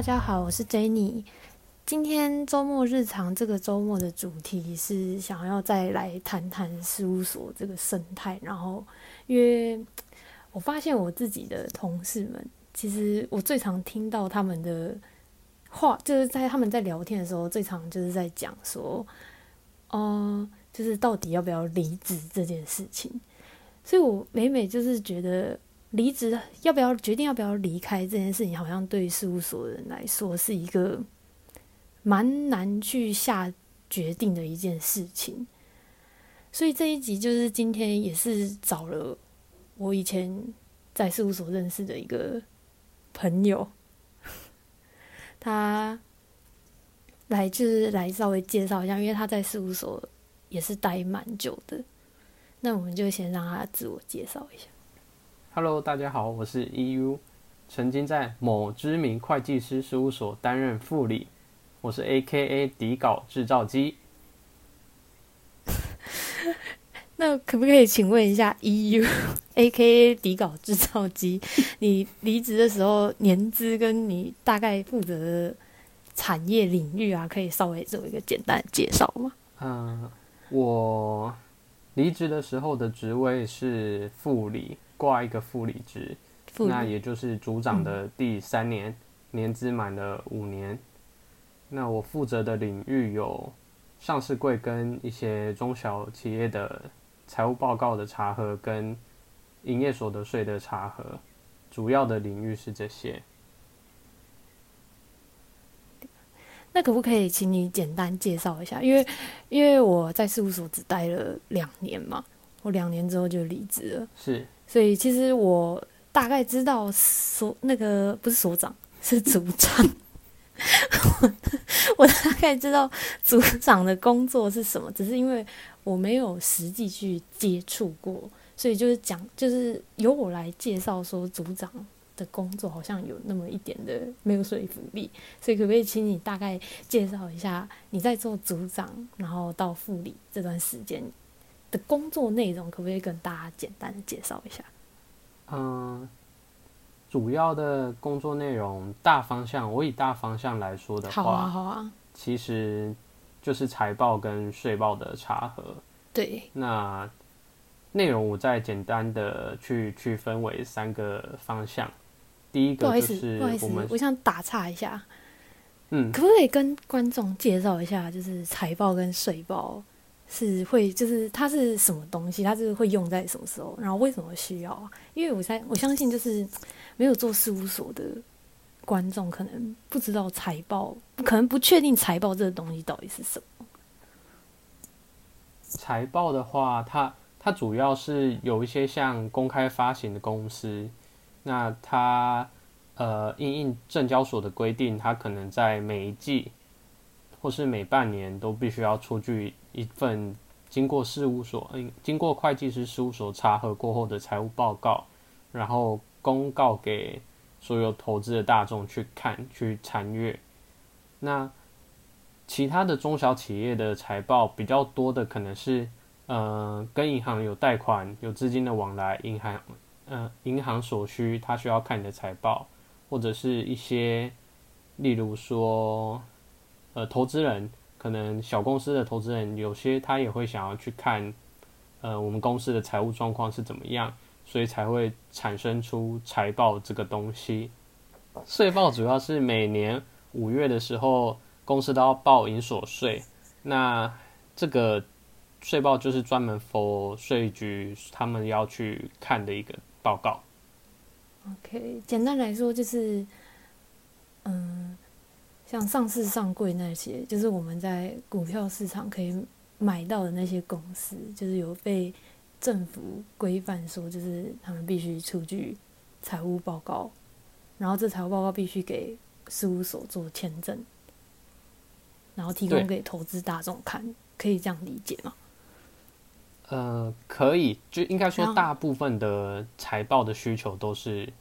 大家好，我是 Jenny。今天周末日常这个周末的主题是想要再来谈谈事务所这个生态。然后，因为我发现我自己的同事们，其实我最常听到他们的话，就是在他们在聊天的时候，最常就是在讲说，哦，就是到底要不要离职这件事情。所以我每每就是觉得。离职要不要决定要不要离开这件事情，好像对事务所的人来说是一个蛮难去下决定的一件事情。所以这一集就是今天也是找了我以前在事务所认识的一个朋友，他来就是来稍微介绍一下，因为他在事务所也是待蛮久的。那我们就先让他自我介绍一下。Hello，大家好，我是 EU，曾经在某知名会计师事务所担任副理，我是 AKA 底稿制造机。那可不可以请问一下 EU，AKA 底稿制造机，你离职的时候年资跟你大概负责的产业领域啊，可以稍微做一个简单的介绍吗？嗯，我离职的时候的职位是副理。挂一个副理职，那也就是组长的第三年，年资满了五年。那我负责的领域有上市柜跟一些中小企业的财务报告的查核，跟营业所得税的查核，主要的领域是这些。那可不可以请你简单介绍一下？因为因为我在事务所只待了两年嘛，我两年之后就离职了。是。所以其实我大概知道所那个不是所长是组长，我我大概知道组长的工作是什么，只是因为我没有实际去接触过，所以就是讲就是由我来介绍说组长的工作好像有那么一点的没有说服力，所以可不可以请你大概介绍一下你在做组长，然后到副理这段时间？的工作内容可不可以跟大家简单的介绍一下？嗯，主要的工作内容大方向，我以大方向来说的话，好啊，好啊，其实就是财报跟税报的查核。对，那内容我再简单的去区分为三个方向。第一个就是我们，我想打岔一下，嗯，可不可以跟观众介绍一下，就是财报跟税报？是会，就是它是什么东西？它就是会用在什么时候？然后为什么需要啊？因为我猜，我相信就是没有做事务所的观众，可能不知道财报，可能不确定财报这个东西到底是什么。财报的话，它它主要是有一些像公开发行的公司，那它呃，应应证交所的规定，它可能在每一季或是每半年都必须要出具。一份经过事务所，嗯，经过会计师事务所查核过后的财务报告，然后公告给所有投资的大众去看、去参阅。那其他的中小企业的财报比较多的，可能是，呃，跟银行有贷款、有资金的往来，银行，呃，银行所需，他需要看你的财报，或者是一些，例如说，呃，投资人。可能小公司的投资人有些他也会想要去看，呃，我们公司的财务状况是怎么样，所以才会产生出财报这个东西。税报主要是每年五月的时候，公司都要报营所税，那这个税报就是专门 for 税局他们要去看的一个报告。OK，简单来说就是，嗯。像上市上柜那些，就是我们在股票市场可以买到的那些公司，就是有被政府规范说，就是他们必须出具财务报告，然后这财务报告必须给事务所做签证，然后提供给投资大众看，可以这样理解吗？呃，可以，就应该说大部分的财报的需求都是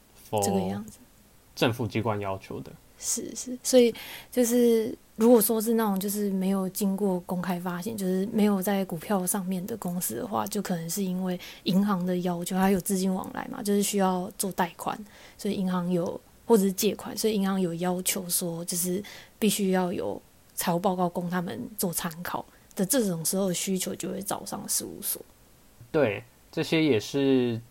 这个样子，政府机关要求的。是是，所以就是如果说是那种就是没有经过公开发行，就是没有在股票上面的公司的话，就可能是因为银行的要求，还有资金往来嘛，就是需要做贷款，所以银行有或者是借款，所以银行有要求说，就是必须要有财务报告供他们做参考的这种时候，需求就会找上事务所。对，这些也是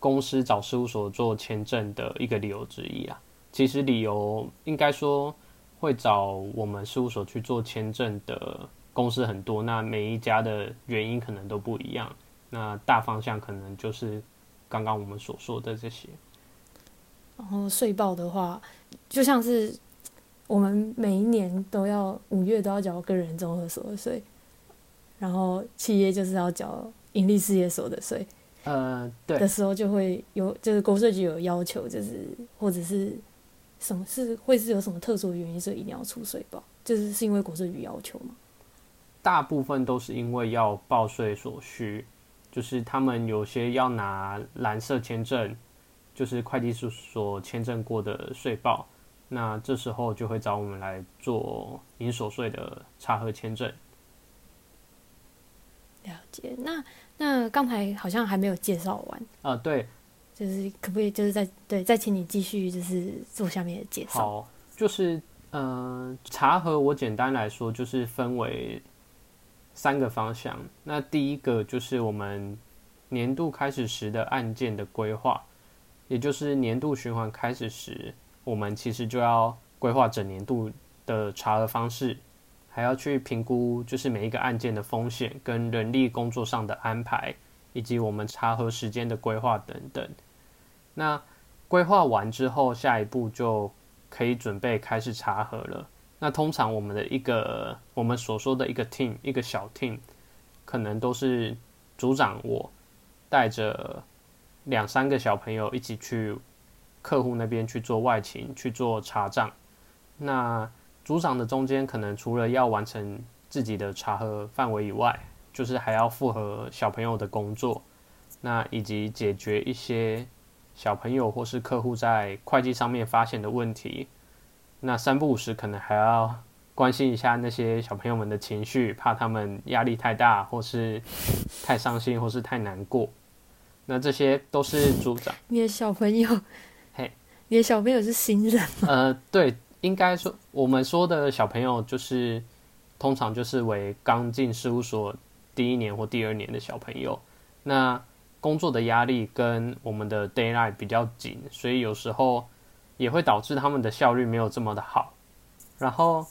公司找事务所做签证的一个理由之一啊。其实理由应该说会找我们事务所去做签证的公司很多，那每一家的原因可能都不一样。那大方向可能就是刚刚我们所说的这些。然后税报的话，就像是我们每一年都要五月都要缴个人综合所得税，然后企业就是要缴盈利事业所得税。呃，对的时候就会有，就是国税局有要求，就是或者是什么是会是有什么特殊的原因，所以一定要出税报，就是是因为国税局要求吗？大部分都是因为要报税所需，就是他们有些要拿蓝色签证。就是会计师所签证过的税报，那这时候就会找我们来做营所税的查核签证。了解，那那刚才好像还没有介绍完啊，对，就是可不可以就是再对再请你继续就是做下面的介绍？好，就是嗯，查核我简单来说就是分为三个方向，那第一个就是我们年度开始时的案件的规划。也就是年度循环开始时，我们其实就要规划整年度的查核方式，还要去评估就是每一个案件的风险跟人力工作上的安排，以及我们查核时间的规划等等。那规划完之后，下一步就可以准备开始查核了。那通常我们的一个我们所说的一个 team 一个小 team，可能都是组长我带着。两三个小朋友一起去客户那边去做外勤去做查账，那组长的中间可能除了要完成自己的查核范围以外，就是还要复合小朋友的工作，那以及解决一些小朋友或是客户在会计上面发现的问题，那三不五时可能还要关心一下那些小朋友们的情绪，怕他们压力太大或是太伤心或是太难过。那这些都是组长。你的小朋友，嘿，你的小朋友是新人吗？呃，对，应该说我们说的小朋友就是通常就是为刚进事务所第一年或第二年的小朋友。那工作的压力跟我们的 d a y l i g h t 比较紧，所以有时候也会导致他们的效率没有这么的好。然后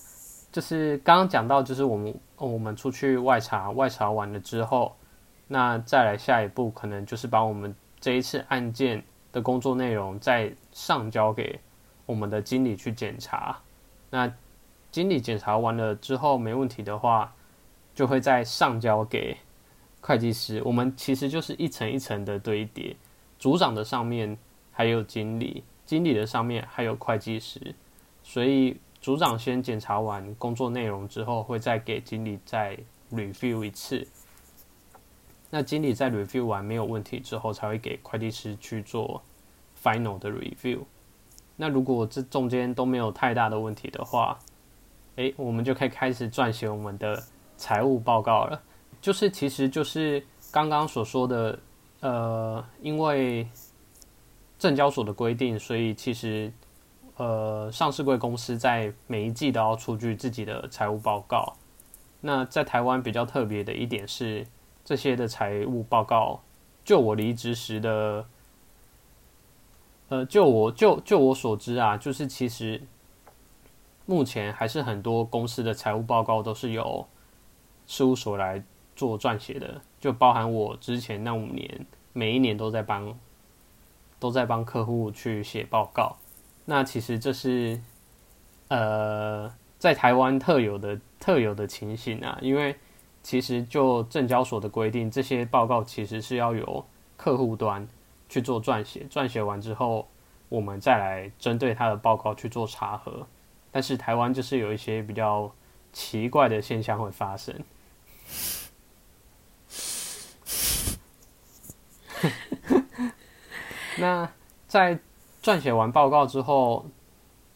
就是刚刚讲到，就是我们我们出去外查，外查完了之后。那再来下一步，可能就是把我们这一次案件的工作内容再上交给我们的经理去检查。那经理检查完了之后没问题的话，就会再上交给会计师。我们其实就是一层一层的堆叠，组长的上面还有经理，经理的上面还有会计师。所以组长先检查完工作内容之后，会再给经理再 review 一次。那经理在 review 完没有问题之后，才会给会计师去做 final 的 review。那如果这中间都没有太大的问题的话，诶，我们就可以开始撰写我们的财务报告了。就是其实就是刚刚所说的，呃，因为证交所的规定，所以其实呃，上市贵公司在每一季都要出具自己的财务报告。那在台湾比较特别的一点是。这些的财务报告，就我离职时的，呃，就我就就我所知啊，就是其实目前还是很多公司的财务报告都是由事务所来做撰写的，就包含我之前那五年，每一年都在帮都在帮客户去写报告。那其实这是呃，在台湾特有的特有的情形啊，因为。其实就证交所的规定，这些报告其实是要由客户端去做撰写，撰写完之后，我们再来针对他的报告去做查核。但是台湾就是有一些比较奇怪的现象会发生。那在撰写完报告之后，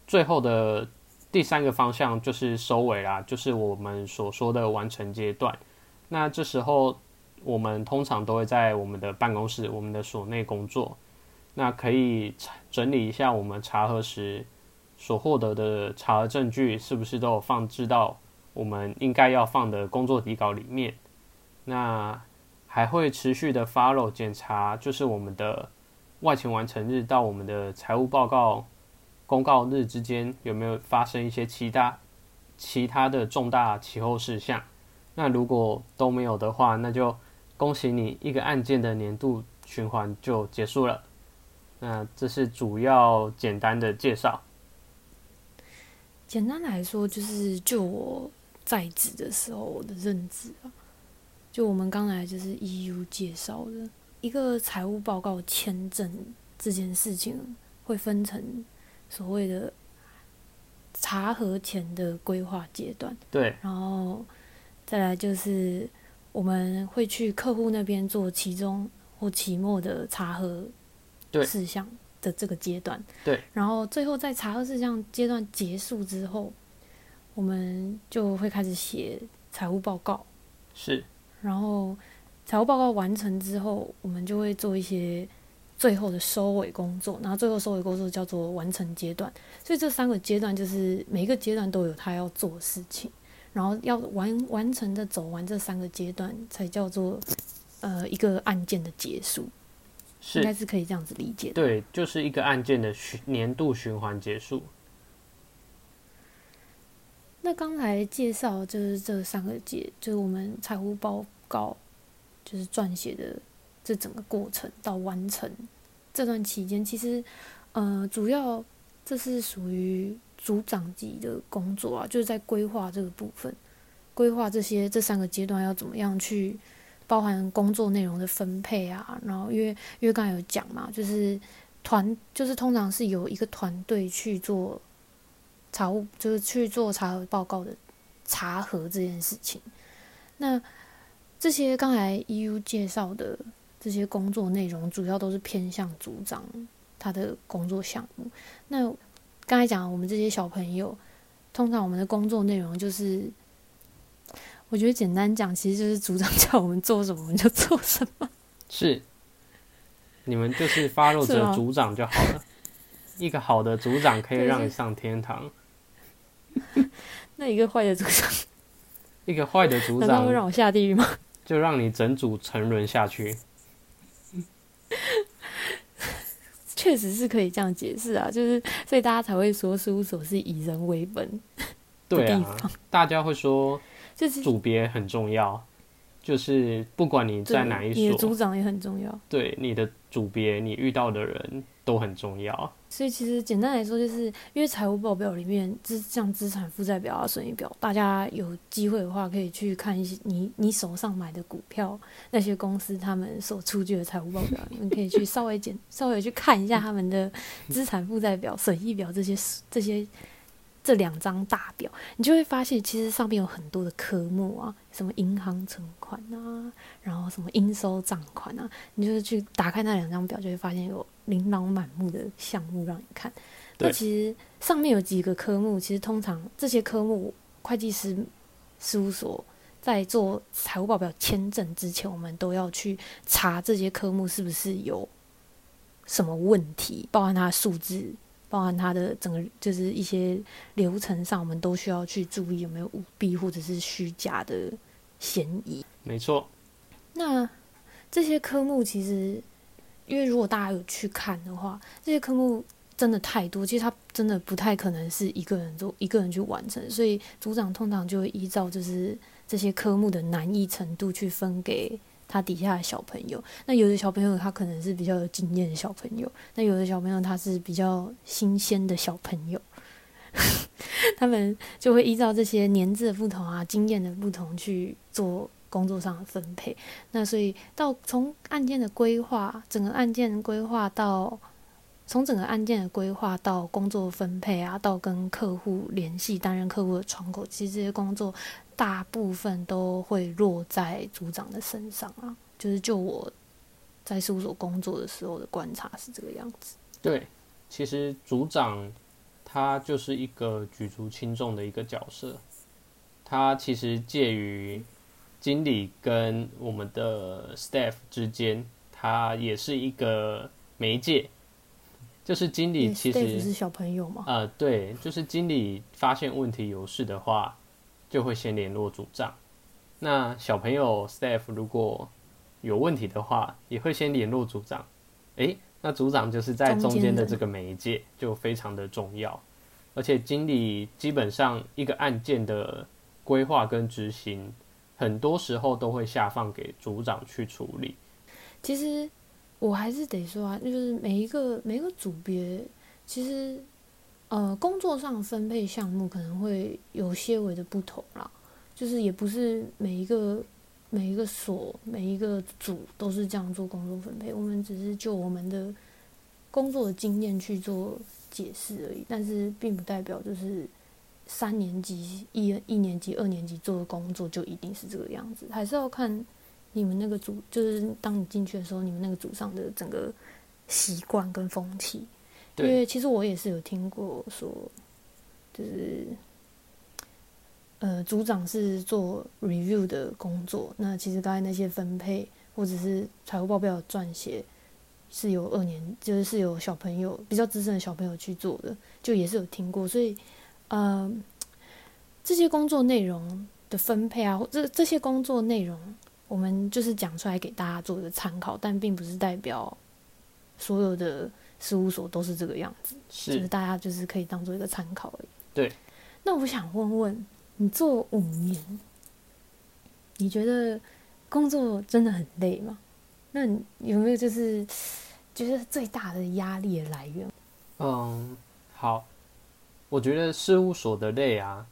最后的。第三个方向就是收尾啦，就是我们所说的完成阶段。那这时候我们通常都会在我们的办公室、我们的所内工作。那可以整理一下我们查核时所获得的查核证据是不是都有放置到我们应该要放的工作底稿里面。那还会持续的 follow 检查，就是我们的外勤完成日到我们的财务报告公告日之间有没有发生一些其他其他的重大其后事项。那如果都没有的话，那就恭喜你一个案件的年度循环就结束了。那这是主要简单的介绍。简单来说，就是就我在职的时候我的认知啊，就我们刚才就是 EU 介绍的一个财务报告签证这件事情，会分成所谓的查核前的规划阶段，对，然后再来就是我们会去客户那边做期中或期末的查核对。事项的这个阶段，对，然后最后在查核事项阶段结束之后，我们就会开始写财务报告，是然后财务报告完成之后，我们就会做一些最后的收尾工作，然后最后收尾工作叫做完成阶段。所以这三个阶段就是每一个阶段都有他要做的事情，然后要完完成的走完这三个阶段，才叫做呃一个案件的结束，应该是，是可以这样子理解的。对，就是一个案件的循年度循环结束。那刚才介绍就是这三个阶，就是我们财务报告就是撰写的这整个过程到完成这段期间，其实呃主要这是属于组长级的工作啊，就是在规划这个部分，规划这些这三个阶段要怎么样去包含工作内容的分配啊，然后因为因为刚才有讲嘛，就是团就是通常是有一个团队去做。查务就是去做查核报告的查核这件事情。那这些刚才 EU 介绍的这些工作内容，主要都是偏向组长他的工作项目。那刚才讲我们这些小朋友，通常我们的工作内容就是，我觉得简单讲，其实就是组长叫我们做什么，我们就做什么。是，你们就是是吗着组长就好了。一个好的组长可以让你上天堂，那一个坏的组长，一个坏的组长会让我下地狱吗？就让你整组沉沦下去。确实是可以这样解释啊，就是所以大家才会说事务所是以人为本对啊大家会说就是组别很重要，就是不管你在哪一你的组，长也很重要。对你的组别，你遇到的人都很重要。所以其实简单来说，就是因为财务报表里面资像资产负债表啊、损益表，大家有机会的话可以去看一些你你手上买的股票那些公司他们所出具的财务报表，你们可以去稍微简稍微去看一下他们的资产负债表、损益表这些这些这两张大表，你就会发现其实上面有很多的科目啊，什么银行存款啊，然后什么应收账款啊，你就是去打开那两张表，就会发现有琳琅满目的项目让你看。那其实上面有几个科目，其实通常这些科目会计师事务所在做财务报表签证之前，我们都要去查这些科目是不是有什么问题，包含它的数字，包含它的整个就是一些流程上，我们都需要去注意有没有舞弊或者是虚假的嫌疑。没错，那这些科目其实，因为如果大家有去看的话，这些科目真的太多，其实它真的不太可能是一个人做一个人去完成，所以组长通常就会依照就是这些科目的难易程度去分给他底下的小朋友。那有的小朋友他可能是比较有经验的小朋友，那有的小朋友他是比较新鲜的小朋友。他们就会依照这些年纪的不同啊、经验的不同去做工作上的分配。那所以到从案件的规划，整个案件规划到从整个案件的规划到工作分配啊，到跟客户联系、担任客户的窗口，其实这些工作大部分都会落在组长的身上啊。就是就我在事务所工作的时候的观察是这个样子。对，其实组长他就是一个举足轻重的一个角色，他其实介于经理跟我们的 staff 之间，他也是一个媒介，就是经理其实是小朋友嘛。呃，对，就是经理发现问题有事的话，就会先联络组长。那小朋友 staff 如果有问题的话，也会先联络组长。诶，那组长就是在中间的这个媒介，就非常的重要。而且经理基本上一个案件的规划跟执行，很多时候都会下放给组长去处理。其实我还是得说啊，就是每一个每一个组别，其实呃工作上分配项目可能会有些微的不同啦。就是也不是每一个每一个所每一个组都是这样做工作分配，我们只是就我们的工作的经验去做解释而已。但是并不代表就是三年级一一年级二年级做的工作就一定是这个样子，还是要看你们那个组，就是当你进去的时候，你们那个组上的整个习惯跟风气。因为其实我也是有听过说，就是。呃，组长是做 review 的工作。那其实刚才那些分配或者是财务报表撰写，是有二年就是是有小朋友比较资深的小朋友去做的，就也是有听过。所以，呃，这些工作内容的分配啊，这这些工作内容，我们就是讲出来给大家做一个参考，但并不是代表所有的事务所都是这个样子。是，大家就是可以当做一个参考而已。对。那我想问问。你做五年，你觉得工作真的很累吗？那有没有就是觉得最大的压力的来源？嗯，好，我觉得事务所的累啊，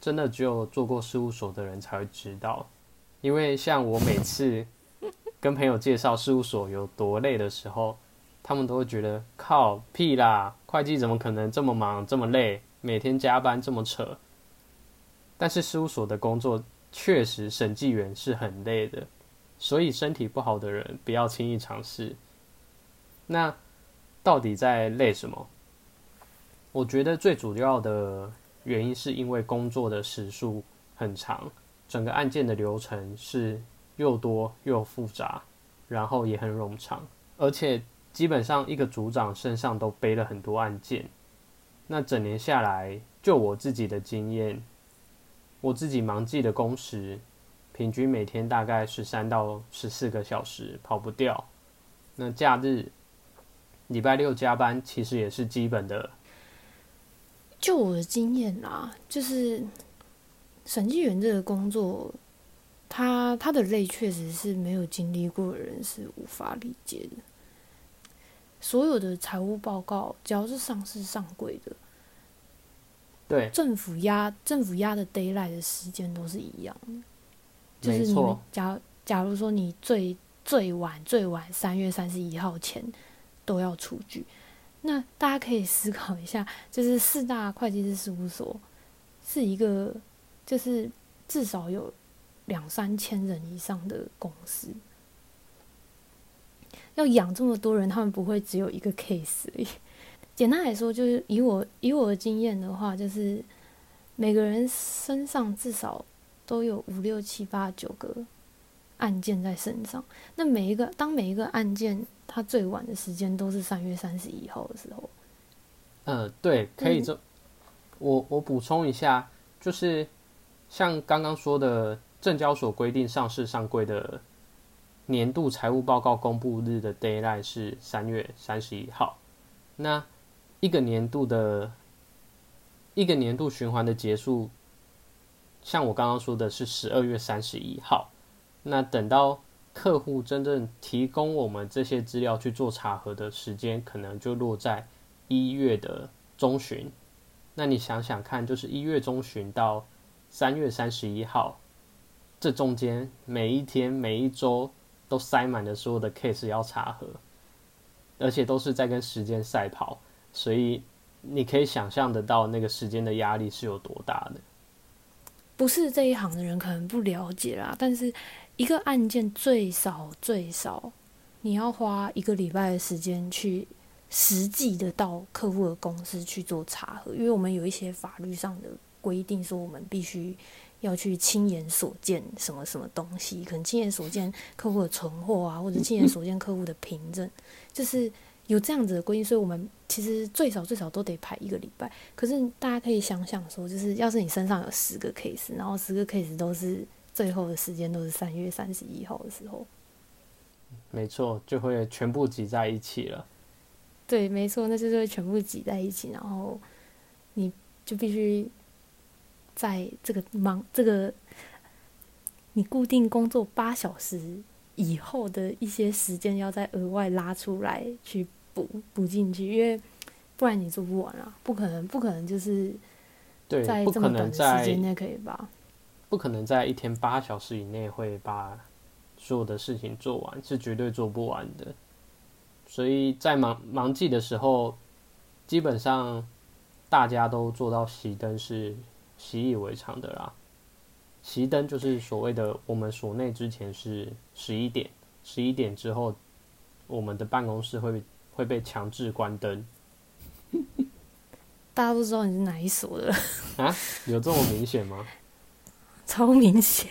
真的只有做过事务所的人才会知道。因为像我每次跟朋友介绍事务所有多累的时候，他们都会觉得靠屁啦，会计怎么可能这么忙这么累，每天加班这么扯。但是事务所的工作确实，审计员是很累的，所以身体不好的人不要轻易尝试。那到底在累什么？我觉得最主要的原因是因为工作的时数很长，整个案件的流程是又多又复杂，然后也很冗长，而且基本上一个组长身上都背了很多案件。那整年下来，就我自己的经验。我自己忙季的工时，平均每天大概十三到十四个小时，跑不掉。那假日、礼拜六加班其实也是基本的。就我的经验啦，就是审计员这个工作，他他的累确实是没有经历过的人是无法理解的。所有的财务报告，只要是上市上柜的。对，政府压政府压的 d a y l i g h t 的时间都是一样的，就是你假假如说你最最晚最晚三月三十一号前都要出具，那大家可以思考一下，就是四大会计师事务所是一个就是至少有两三千人以上的公司，要养这么多人，他们不会只有一个 case 而已。简单来说，就是以我以我的经验的话，就是每个人身上至少都有五六七八九个案件在身上。那每一个当每一个案件它最晚的时间都是三月三十一号的时候。嗯，对，可以这我我补充一下，就是像刚刚说的，证交所规定上市上柜的年度财务报告公布日的 d a y l i g h t 是三月三十一号，那。一个年度的，一个年度循环的结束，像我刚刚说的是十二月三十一号。那等到客户真正提供我们这些资料去做查核的时间，可能就落在一月的中旬。那你想想看，就是一月中旬到三月三十一号，这中间每一天、每一周都塞满了所有的 case 要查核，而且都是在跟时间赛跑。所以你可以想象得到那个时间的压力是有多大的。不是这一行的人可能不了解啦，但是一个案件最少最少你要花一个礼拜的时间去实际的到客户的公司去做查核，因为我们有一些法律上的规定说我们必须要去亲眼所见什么什么东西，可能亲眼所见客户的存货啊，或者亲眼所见客户的凭证，就是。有这样子的规定，所以我们其实最少最少都得排一个礼拜。可是大家可以想想说，就是要是你身上有十个 case，然后十个 case 都是最后的时间都是三月三十一号的时候，没错，就会全部挤在一起了。对，没错，那就是会全部挤在一起，然后你就必须在这个忙这个你固定工作八小时以后的一些时间，要再额外拉出来去补补进去，因为不然你做不完啊，不可能，不可能就是对，在这么短的时间内可以吧？不可能在一天八小时以内会把所有的事情做完，是绝对做不完的。所以在忙忙季的时候，基本上大家都做到熄灯是习以为常的啦。熄灯就是所谓的我们所内之前是十一点，十一点之后，我们的办公室会会被强制关灯 大家都知道你是哪一所的，啊？有这么明显吗？超明显。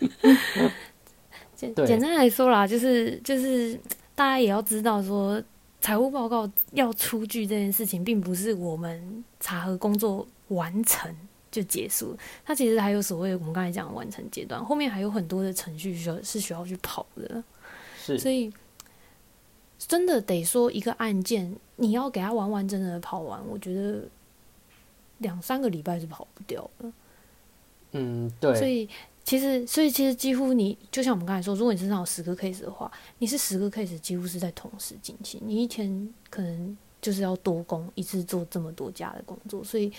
简简单来说啦，就是就是大家也要知道说，财务报告要出具这件事情，并不是我们查核工作完成就结束，它其实还有所谓的我们刚才讲的完成阶段，后面还有很多的程序需要是需要去跑的。是所以真的得说，一个案件你要给它完完整整的跑完，我觉得两三个礼拜是跑不掉的。嗯，对，所以其实，所以其实几乎你就像我们刚才说，如果你身上有十个 case 的话，你是十个 case 几乎是在同时进行，你一天可能就是要多工，一次做这么多家的工作，所以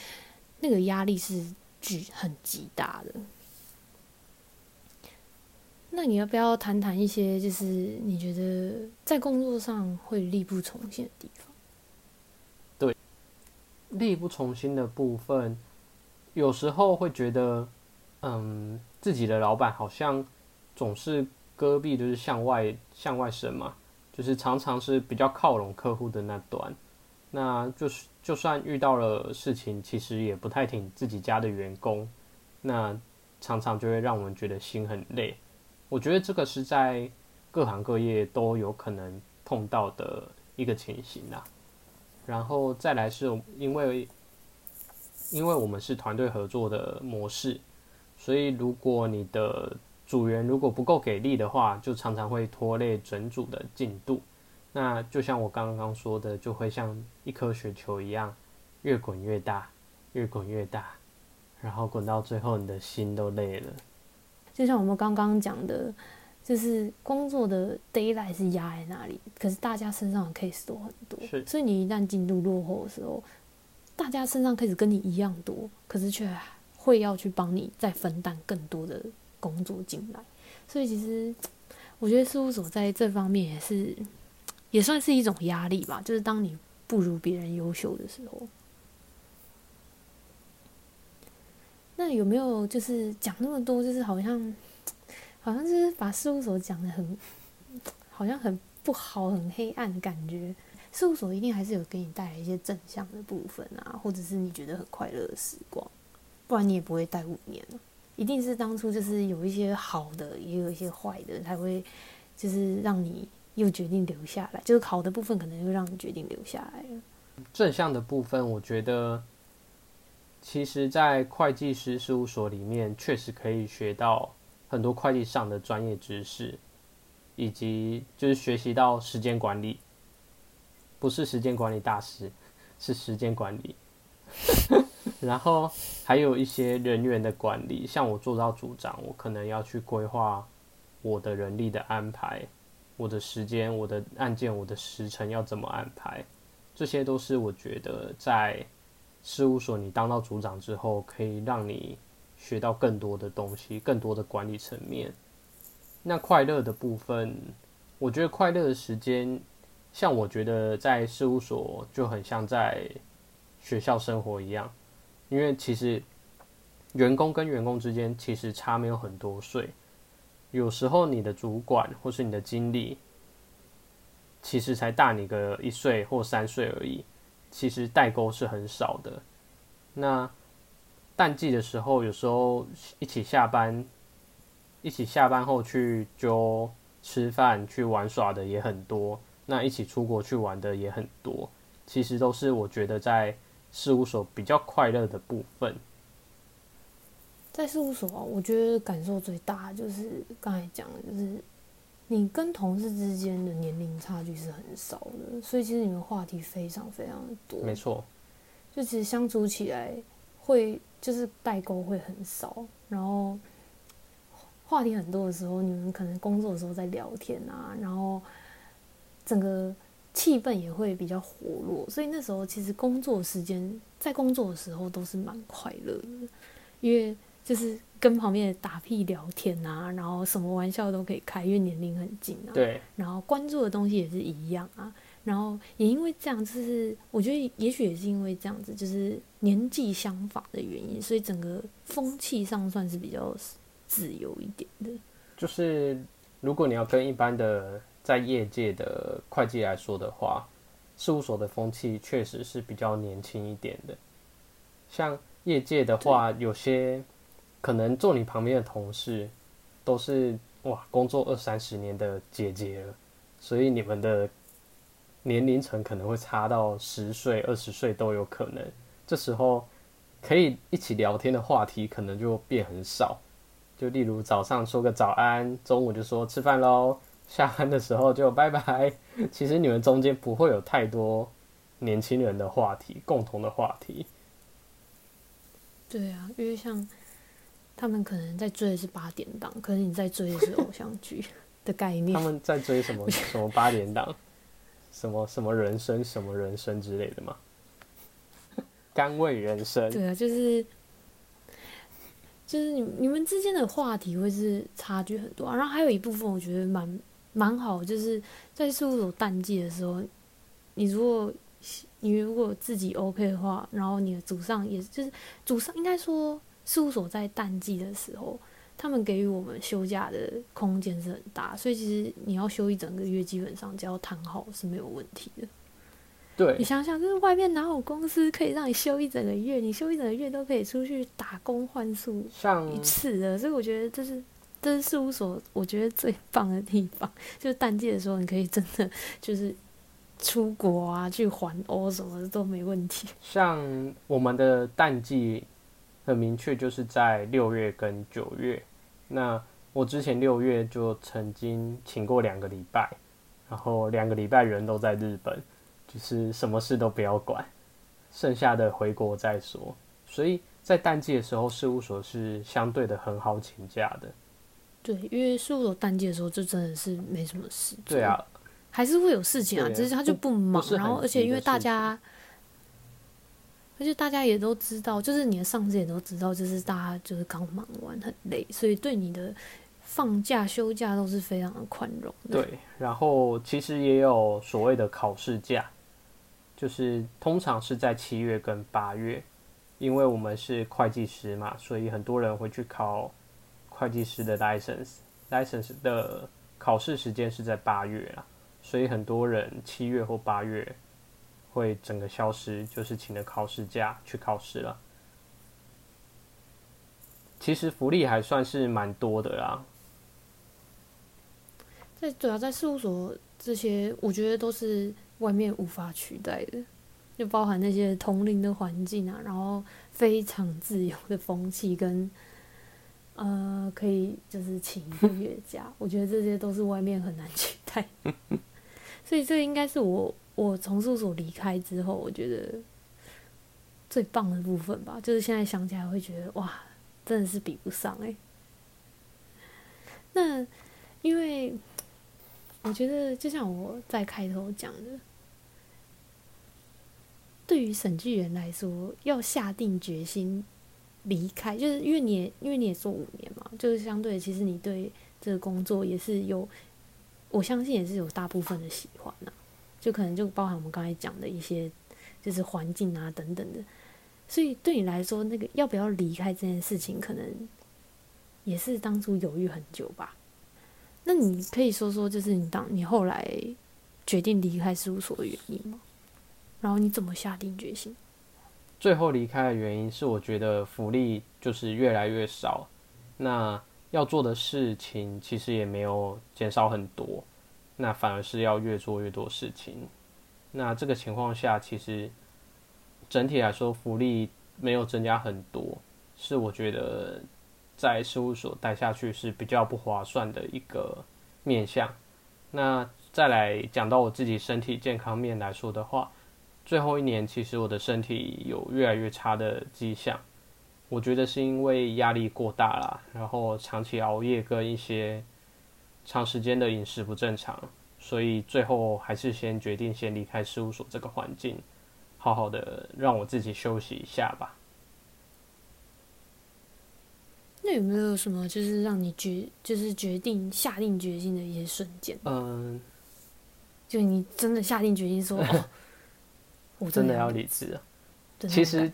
那个压力是巨很极大的。那你要不要谈谈一些，就是你觉得在工作上会力不从心的地方？对力不从心的部分，有时候会觉得，嗯，自己的老板好像总是戈壁，就是向外向外伸嘛，就是常常是比较靠拢客户的那端，那就是就算遇到了事情，其实也不太挺自己家的员工，那常常就会让我们觉得心很累。我觉得这个是在各行各业都有可能碰到的一个情形啦。然后再来是因为，因为我们是团队合作的模式，所以如果你的组员如果不够给力的话，就常常会拖累整组的进度。那就像我刚刚说的，就会像一颗雪球一样，越滚越大，越滚越大，然后滚到最后，你的心都累了。就像我们刚刚讲的，就是工作的 d a y l i g h t 是压在那里，可是大家身上的 case 都很多，所以你一旦进度落后的时候，大家身上 case 跟你一样多，可是却会要去帮你再分担更多的工作进来，所以其实我觉得事务所在这方面也是也算是一种压力吧，就是当你不如别人优秀的时候。那有没有就是讲那么多，就是好像好像就是把事务所讲的很好像很不好、很黑暗的感觉？事务所一定还是有给你带来一些正向的部分啊，或者是你觉得很快乐的时光，不然你也不会待五年了。一定是当初就是有一些好的，也有一些坏的，才会就是让你又决定留下来。就是好的部分可能就让你决定留下来了。正向的部分，我觉得，其实，在会计师事务所里面，确实可以学到很多会计上的专业知识，以及就是学习到时间管理，不是时间管理大师，是时间管理。然后还有一些人员的管理，像我做到组长，我可能要去规划我的人力的安排，我的时间、我的案件、我的时程要怎么安排。这些都是我觉得在事务所你当到组长之后，可以让你学到更多的东西，更多的管理层面。那快乐的部分，我觉得快乐的时间，像我觉得在事务所就很像在学校生活一样，因为其实员工跟员工之间其实差没有很多岁，有时候你的主管或是你的经理。其实才大你个一岁或三岁而已，其实代沟是很少的。那淡季的时候，有时候一起下班，一起下班后去就吃饭、去玩耍的也很多。那一起出国去玩的也很多，其实都是我觉得在事务所比较快乐的部分。在事务所啊，我觉得感受最大就是刚才讲的，就是你跟同事之间的年龄差距是很少的，所以其实你们话题非常非常的多。没错，就其实相处起来会就是代沟会很少，然后话题很多的时候，你们可能工作的时候在聊天啊，然后整个气氛也会比较活络，所以那时候其实工作时间在工作的时候都是蛮快乐的，因为就是跟旁边的打屁聊天啊，然后什么玩笑都可以开，因为年龄很近啊，对，然后关注的东西也是一样啊，然后也因为这样，就是我觉得也许也是因为这样子，就是年纪相仿的原因，所以整个风气上算是比较自由一点的。就是如果你要跟一般的在业界的会计来说的话，事务所的风气确实是比较年轻一点的。像业界的话，有些可能坐你旁边的同事都是哇工作二三十年的姐姐了，所以你们的年龄层可能会差到十岁、二十岁都有可能。这时候可以一起聊天的话题可能就变很少。就例如早上说个早安，中午就说吃饭喽，下班的时候就拜拜。其实你们中间不会有太多年轻人的话题，共同的话题。对啊，因为像他们可能在追的是八点档，可是你在追的是偶像剧的概念。他们在追什么 什么八点档，什么什么人生什么人生之类的吗？甘味人生。对啊，就是就是你你们之间的话题会是差距很多、啊，然后还有一部分我觉得蛮蛮好，就是在事务所淡季的时候，你如果你如果自己 OK 的话，然后你的组上也就是组上应该说事务所在淡季的时候，他们给予我们休假的空间是很大，所以其实你要休一整个月，基本上只要谈好是没有问题的。对你，想想，就是外面哪有公司可以让你休一整个月？你休一整个月都可以出去打工换宿像一次的，所以我觉得这是这是事务所我觉得最棒的地方，就是淡季的时候你可以真的就是出国啊，去环欧什么的都没问题。像我们的淡季很明确，就是在六月跟九月。那我之前六月就曾经请过两个礼拜，然后两个礼拜人都在日本，就是什么事都不要管，剩下的回国再说。所以在淡季的时候，事务所是相对的很好请假的。对，因为事务所淡季的时候，就真的是没什么事。对啊，还是会有事情啊，只是他就不忙然后而且因为大家，而且大家也都知道，就是你的上司也都知道，就是大家就是刚忙完很累，所以对你的放假休假都是非常的宽容。对，然后其实也有所谓的考试假，就是通常是在七月跟八月，因为我们是会计师嘛，所以很多人会去考会计师的 license，license 的考试时间是在八月啦，所以很多人七月或八月会整个消失，就是请了考试假去考试了。其实福利还算是蛮多的啦，在主要，在事务所这些，我觉得都是外面无法取代的，就包含那些同龄的环境啊，然后非常自由的风气跟呃，可以就是请一个月假，我觉得这些都是外面很难取代。所以这应该是我我从事务所离开之后，我觉得最棒的部分吧，就是现在想起来会觉得哇，真的是比不上哎、那因为我觉得，就像我在开头讲的，对于审计员来说，要下定决心离开，就是因为你也因为你也做五年嘛，就是相对其实你对这个工作也是有，我相信也是有大部分的喜欢呐、就可能就包含我们刚才讲的一些，就是环境啊等等的，所以对你来说，那个要不要离开这件事情，可能也是当初犹豫很久吧。那你可以说说，就是你当你后来决定离开事务所的原因吗？然后你怎么下定决心？最后离开的原因是，我觉得福利就是越来越少，那要做的事情其实也没有减少很多。那反而是要越做越多事情。那这个情况下，其实整体来说福利没有增加很多，是我觉得在事务所待下去是比较不划算的一个面向。那再来讲到我自己身体健康面来说的话，最后一年其实我的身体有越来越差的迹象。我觉得是因为压力过大了，然后长期熬夜跟一些长时间的饮食不正常，所以最后还是先决定先离开事务所这个环境，好好的让我自己休息一下吧。那有没有什么就是让你决就是决定下定决心的一些瞬间？嗯，就你真的下定决心说，哦，我真的要离职了。其其实。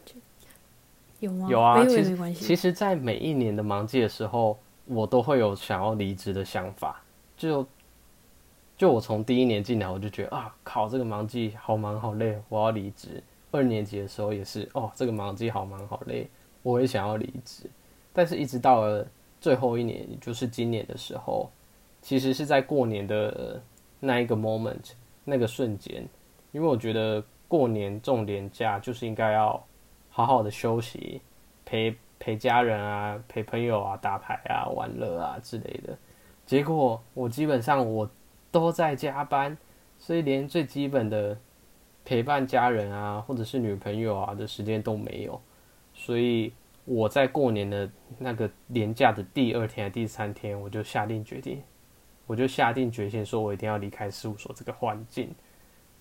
有吗？有啊，其实其实，在每一年的忙季的时候，我都会有想要离职的想法。就就我从第一年进来，我就觉得啊，考这个忙季好忙好累，我要离职。二年级的时候也是，哦，这个忙季好忙好累，我也想要离职。但是，一直到了最后一年，也就是今年的时候，其实是在过年的那一个 moment，那个瞬间，因为我觉得过年重年假就是应该要。好好的休息，陪陪家人啊，陪朋友啊，打牌啊，玩乐啊之类的。结果我基本上我都在加班，所以连最基本的陪伴家人啊，或者是女朋友啊的时间都没有。所以我在过年的那个年假的第二天、第三天，我就下定决定，我就下定决心说，我一定要离开事务所这个环境。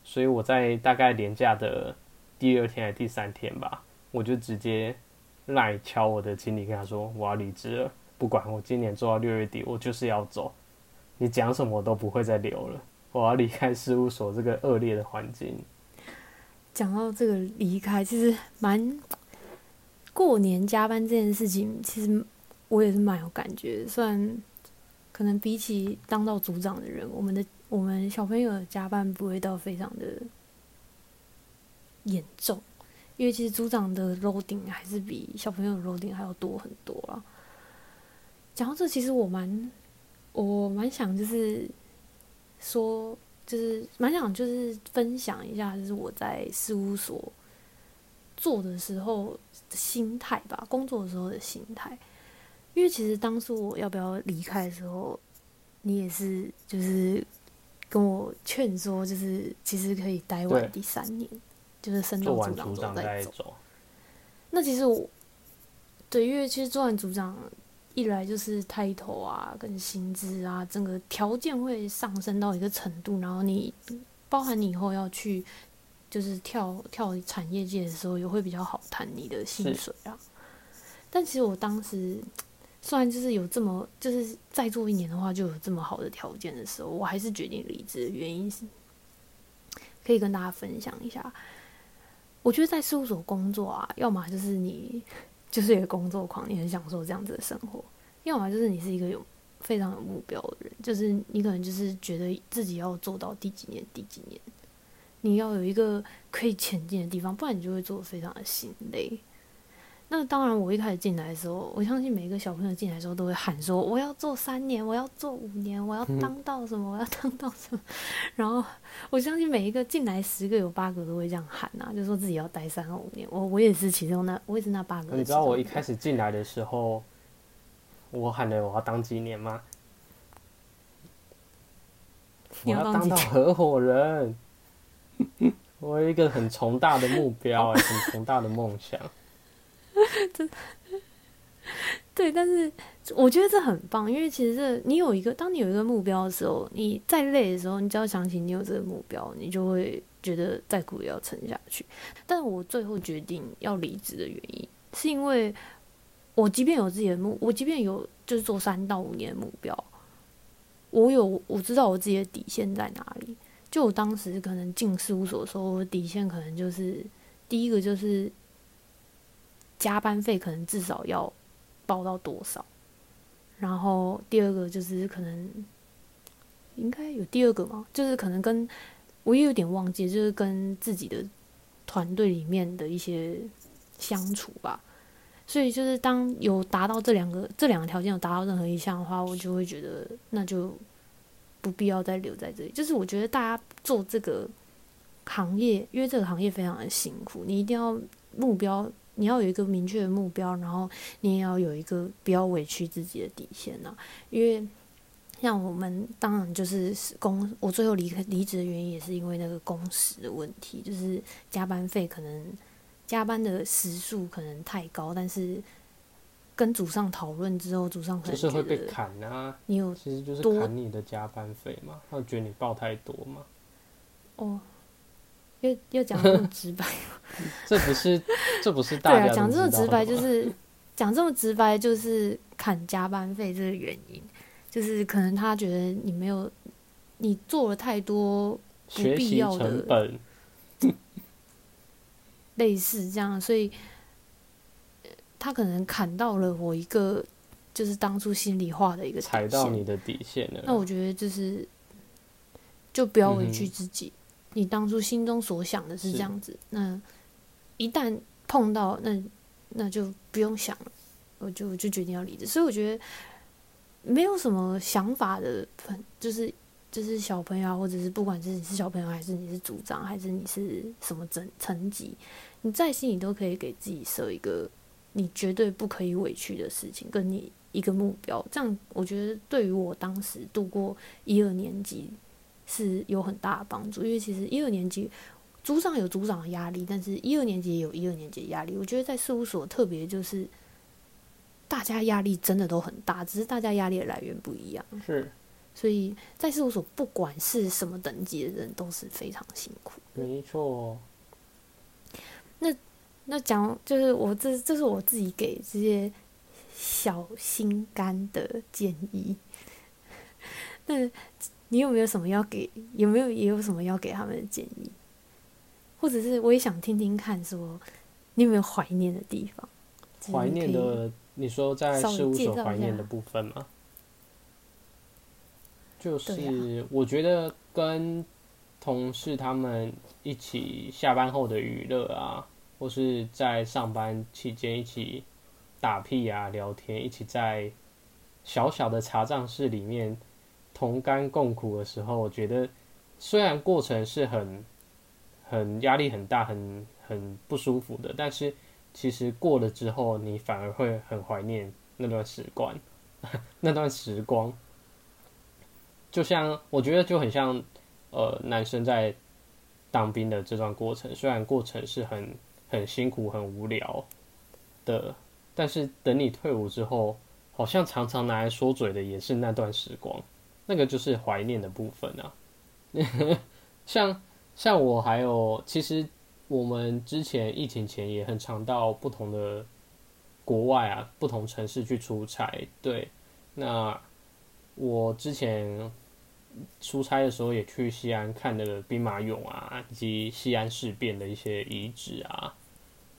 所以我在大概年假的第二天还第三天吧。我就直接赖敲我的经理，跟他说我要离职了，不管我今年做到六月底，我就是要走。你讲什么我都不会再留了，我要离开事务所这个恶劣的环境。讲到这个离开，其实蛮过年加班这件事情，其实我也是蛮有感觉。虽然可能比起当到组长的人，我们的我们小朋友的加班不会到非常的严重。因为其实组长的 loading 还是比小朋友的 loading 还要多很多啦。讲到这，其实我蛮我蛮想就是说，就是蛮想就是分享一下，就是我在事务所做的时候的心态吧，工作的时候的心态。因为其实当初我要不要离开的时候，你也是就是跟我劝说，就是其实可以待完第三年。就是升到组长之后再走。那其实我，对，因为其实做完组长，一来就是抬头啊，跟薪资啊，整个条件会上升到一个程度，然后你包含你以后要去，就是跳跳产业界的时候，也会比较好谈你的薪水啊。但其实我当时，虽然就是有这么，就是再做一年的话就有这么好的条件的时候，我还是决定离职的原因是，可以跟大家分享一下。我觉得在事务所工作啊，要么就是你就是一个工作狂，你很享受这样子的生活；要么就是你是一个有非常有目标的人，就是你可能就是觉得自己要做到第几年、第几年，你要有一个可以前进的地方，不然你就会做的非常的心累。那当然，我一开始进来的时候，我相信每一个小朋友进来的时候都会喊说：“我要做三年，我要做五年，我要当到什么，我要当到什么。”然后我相信每一个进来十个有八个都会这样喊啊，就说自己要待三五年。我我也是其中那，我也是那八个。你知道我一开始进来的时候，我喊的我要当几年吗？我要当到合伙人。我有一个很宏大的目标，很宏大的梦想。真对，但是我觉得这很棒，因为其实这你有一个，当你有一个目标的时候，你再累的时候，你只要想起你有这个目标，你就会觉得再苦也要撑下去。但我最后决定要离职的原因，是因为我即便有自己的目，我即便有就是做三到五年的目标，我有我知道我自己的底线在哪里。就我当时可能进事务所的时候我，底线可能就是第一个就是。加班费可能至少要报到多少？然后第二个就是可能应该有第二个吗？就是可能跟我也有点忘记，就是跟自己的团队里面的一些相处吧。所以就是当有达到这两个这两个条件有达到任何一项的话，我就会觉得那就不必要再留在这里。就是我觉得大家做这个行业，因为这个行业非常的辛苦，你一定要目标，你要有一个明确的目标，然后你也要有一个不要委屈自己的底线呐。因为像我们当然就是工，我最后离开离职的原因也是因为那个工时的问题，就是加班费可能加班的时数可能太高，但是。跟组上讨论之后，组上可能就是会被砍啊。你有其实就是砍你的加班费嘛？他觉得你报太多嘛？哦，又又 讲这么直白，这不是这不是大家讲这么直白，就是讲这么直白，就是砍加班费这个原因，就是可能他觉得你没有你做了太多不必要的，类似这样，所以。他可能砍到了我一个，就是当初心里话的一个踩到你的底线了。那我觉得就是，就不要委屈自己。你当初心中所想的是这样子，那一旦碰到，那那就不用想了。我就就决定要离职。所以我觉得没有什么想法的朋，就是就是小朋友，或者是不管是你是小朋友，还是你是组长，还是你是什么层层级，你在心里都可以给自己设一个。你绝对不可以委屈的事情，跟你一个目标，这样我觉得对于我当时度过一二年级是有很大的帮助。因为其实一二年级组长有组长的压力，但是一二年级也有一二年级的压力。我觉得在事务所特别就是大家压力真的都很大，只是大家压力的来源不一样。是，所以在事务所不管是什么等级的人都是非常辛苦。没错。那。那讲就是我这这是我自己给这些小心肝的建议。那你有没有什么要给？有没有也有什么要给他们的建议？或者是我也想听听看，说你有没有怀念的地方？怀念的，你说在事务所怀念的部分吗？就是我觉得跟同事他们一起下班后的娱乐啊。或是在上班期间一起打屁啊、聊天，一起在小小的茶账室里面同甘共苦的时候，我觉得虽然过程是很很压力很大、很很不舒服的，但是其实过了之后，你反而会很怀念那段时光，那段时光，就像我觉得就很像呃男生在当兵的这段过程，虽然过程是很。很辛苦、很无聊的，但是等你退伍之后，好像常常拿来说嘴的也是那段时光，那个就是怀念的部分啊。像像我还有，其实我们之前疫情前也很常到不同的国外啊，不同城市去出差。对，那我之前出差的时候也去西安看了兵马俑啊，以及西安事变的一些遗址啊。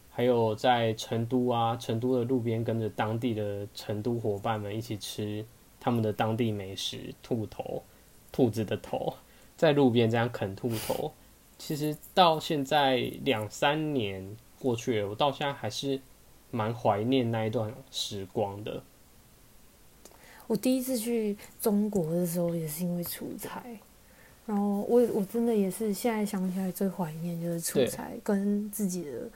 还有在成都啊，成都的路边跟着当地的成都伙伴们一起吃他们的当地美食——兔头，兔子的头，在路边这样啃兔头。其实到现在两三年过去了，我到现在还是蛮怀念那一段时光的。我第一次去中国的时候，也是因为出差，然后我我真的也是现在想起来最怀念就是出差跟自己的。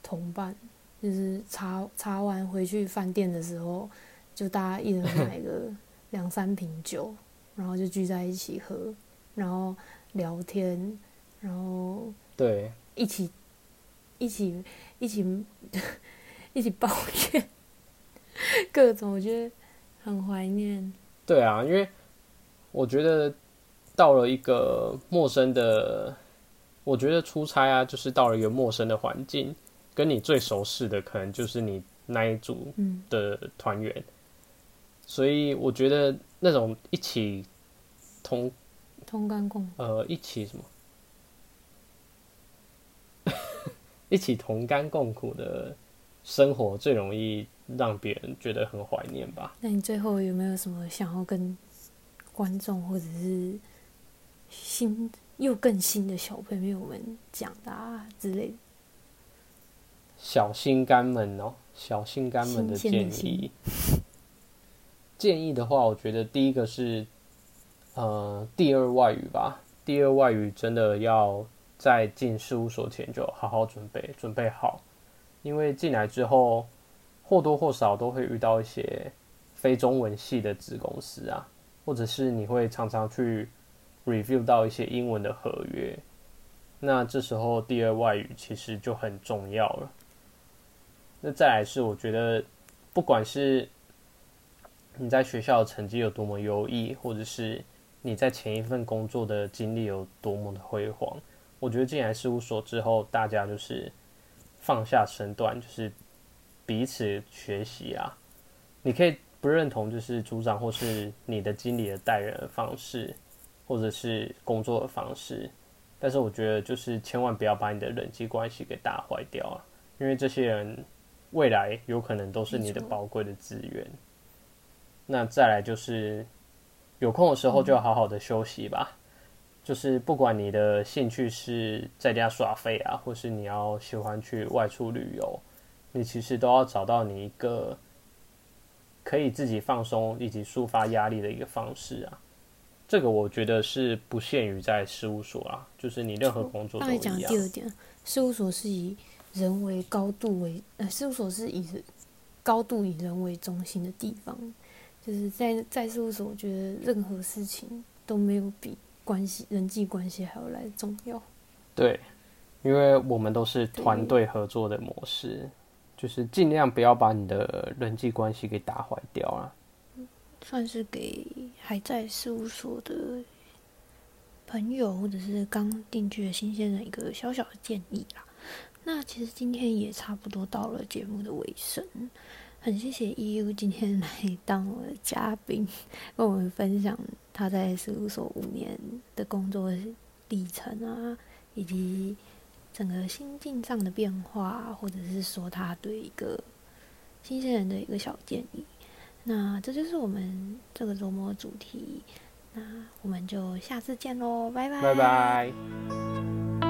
同伴就是查查完回去饭店的时候，就大家一人买个两三瓶酒，然后就聚在一起喝，然后聊天，然后对一起一起一起 一起抱怨各种，我觉得很怀念。对啊，因为我觉得到了一个陌生的，我觉得出差啊，就是到了一个陌生的环境。跟你最熟识的可能就是你那一组的团员，所以我觉得那种一起同同甘共呃一起什么 一起同甘共苦的生活最容易让别人觉得很怀念吧。那你最后有没有什么想要跟观众或者是新又更新的小朋友们讲的啊之类的？小心肝们哦，小心肝们的建议。建议的话，我觉得第一个是，呃第二外语吧。第二外语真的要在进事务所前就好好准备，准备好，因为进来之后或多或少都会遇到一些非中文系的子公司啊，或者是你会常常去 review 到一些英文的合约，那这时候第二外语其实就很重要了。那再来是我觉得，不管是你在学校的成绩有多么优异，或者是你在前一份工作的经历有多么的辉煌，我觉得进来事务所之后，大家就是放下身段，就是彼此学习啊。你可以不认同就是组长或是你的经理的待人的方式，或者是工作的方式，但是我觉得就是千万不要把你的人际关系给打坏掉啊，因为这些人未来有可能都是你的宝贵的资源。那再来就是。有空的时候就要好好的休息吧，就是不管你的兴趣是在家耍废啊，或是你要喜欢去外出旅游，你其实都要找到你一个可以自己放松以及抒发压力的一个方式啊。这个我觉得是不限于在事务所啊，就是你任何工作都一样。讲第二点，事务所是以人为高度为，呃，事务所是以高度以人为中心的地方。就是在在事务所，我觉得任何事情都没有比关系、人际关系还要来重要。对，因为我们都是团队合作的模式，就是尽量不要把你的人际关系给打坏掉啊。算是给还在事务所的朋友，或者是刚定居的新鲜人一个小小的建议啦。那其实今天也差不多到了节目的尾声。很谢谢 EU 今天来当我的嘉宾，跟我们分享他在事务所五年的工作历程啊，以及整个心境上的变化，或者是说他对一个新鲜人的一个小建议。那这就是我们这个周末主题，那我们就下次见喽，拜拜，拜拜。